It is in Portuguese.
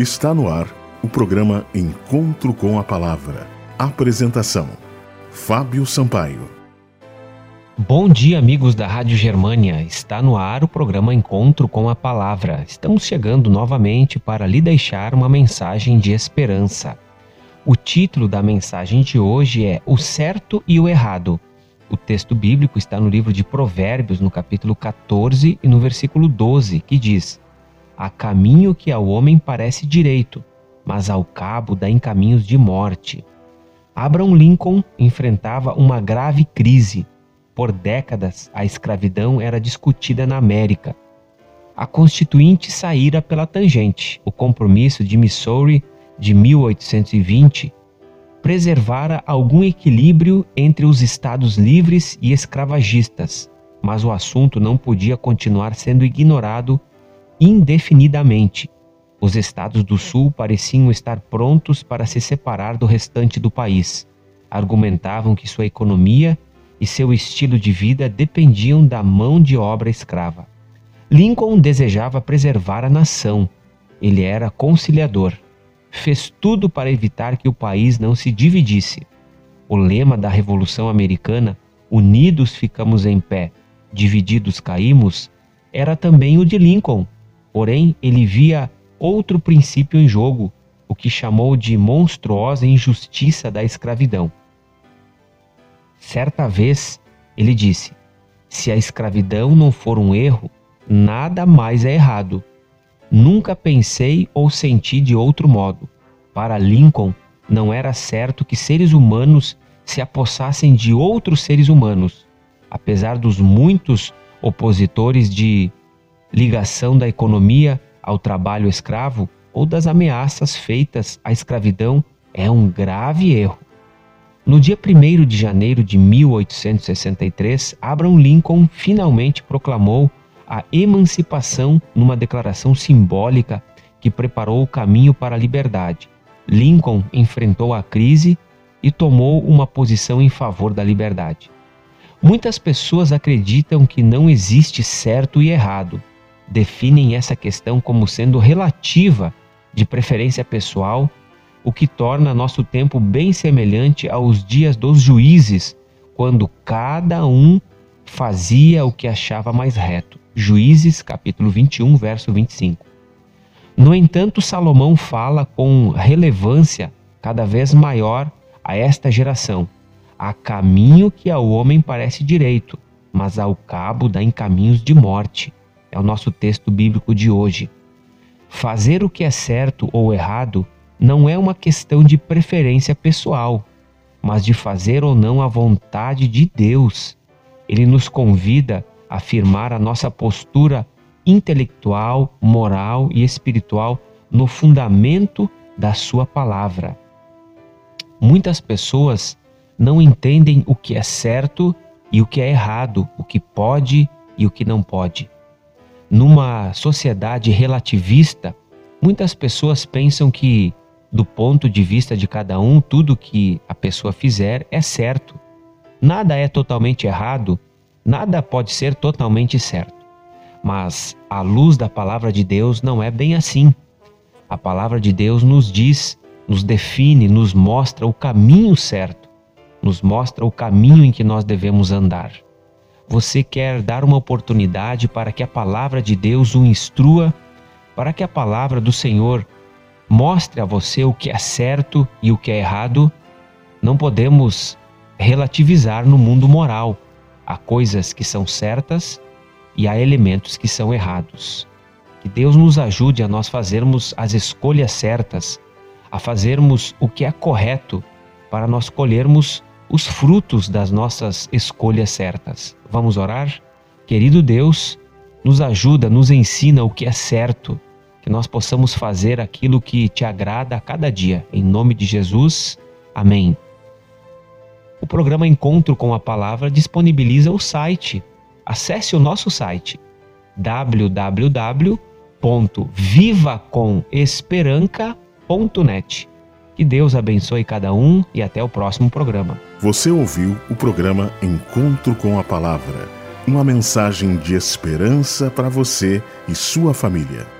Está no ar o programa Encontro com a Palavra. Apresentação: Fábio Sampaio. Bom dia, amigos da Rádio Germânia. Está no ar o programa Encontro com a Palavra. Estamos chegando novamente para lhe deixar uma mensagem de esperança. O título da mensagem de hoje é O Certo e o Errado. O texto bíblico está no livro de Provérbios, no capítulo 14 e no versículo 12, que diz: Há caminho que ao homem parece direito, mas ao cabo dá em caminhos de morte. Abraham Lincoln enfrentava uma grave crise. Por décadas, a escravidão era discutida na América. A Constituinte saíra pela tangente. O compromisso de Missouri de 1820 preservara algum equilíbrio entre os estados livres e escravagistas, mas o assunto não podia continuar sendo ignorado indefinidamente. Os estados do Sul pareciam estar prontos para se separar do restante do país. Argumentavam que sua economia e seu estilo de vida dependiam da mão de obra escrava. Lincoln desejava preservar a nação. Ele era conciliador. Fez tudo para evitar que o país não se dividisse. O lema da Revolução Americana, Unidos ficamos em pé, divididos caímos, era também o de Lincoln. Porém, ele via outro princípio em jogo, o que chamou de monstruosa injustiça da escravidão. Certa vez, ele disse: Se a escravidão não for um erro, nada mais é errado. Nunca pensei ou senti de outro modo. Para Lincoln, não era certo que seres humanos se apossassem de outros seres humanos, apesar dos muitos opositores de ligação da economia ao trabalho escravo ou das ameaças feitas à escravidão é um grave erro. No dia 1 de janeiro de 1863, Abraham Lincoln finalmente proclamou a emancipação numa declaração simbólica que preparou o caminho para a liberdade. Lincoln enfrentou a crise e tomou uma posição em favor da liberdade. Muitas pessoas acreditam que não existe certo e errado, definem essa questão como sendo relativa, de preferência pessoal, o que torna nosso tempo bem semelhante aos dias dos juízes, quando cada um fazia o que achava mais reto. Juízes, capítulo 21, verso 25. No entanto, Salomão fala com relevância cada vez maior a esta geração. Há caminho que ao homem parece direito, mas ao cabo dá em caminhos de morte é o nosso texto bíblico de hoje. Fazer o que é certo ou errado não é uma questão de preferência pessoal, mas de fazer ou não a vontade de Deus. Ele nos convida a afirmar a nossa postura intelectual, moral e espiritual no fundamento da Sua palavra. Muitas pessoas não entendem o que é certo e o que é errado, o que pode e o que não pode. Numa sociedade relativista, muitas pessoas pensam que, do ponto de vista de cada um, tudo que a pessoa fizer é certo. Nada é totalmente errado, nada pode ser totalmente certo. Mas, à luz da palavra de Deus, não é bem assim. A palavra de Deus nos diz, nos define, nos mostra o caminho certo, nos mostra o caminho em que nós devemos andar você quer dar uma oportunidade para que a palavra de Deus o instrua, para que a palavra do Senhor mostre a você o que é certo e o que é errado, não podemos relativizar no mundo moral. Há coisas que são certas e há elementos que são errados. Que Deus nos ajude a nós fazermos as escolhas certas, a fazermos o que é correto, para nós colhermos os frutos das nossas escolhas certas. Vamos orar? Querido Deus, nos ajuda, nos ensina o que é certo, que nós possamos fazer aquilo que te agrada a cada dia. Em nome de Jesus, amém. O programa Encontro com a Palavra disponibiliza o site. Acesse o nosso site www.vivacomesperanca.net. Que Deus abençoe cada um e até o próximo programa. Você ouviu o programa Encontro com a Palavra uma mensagem de esperança para você e sua família.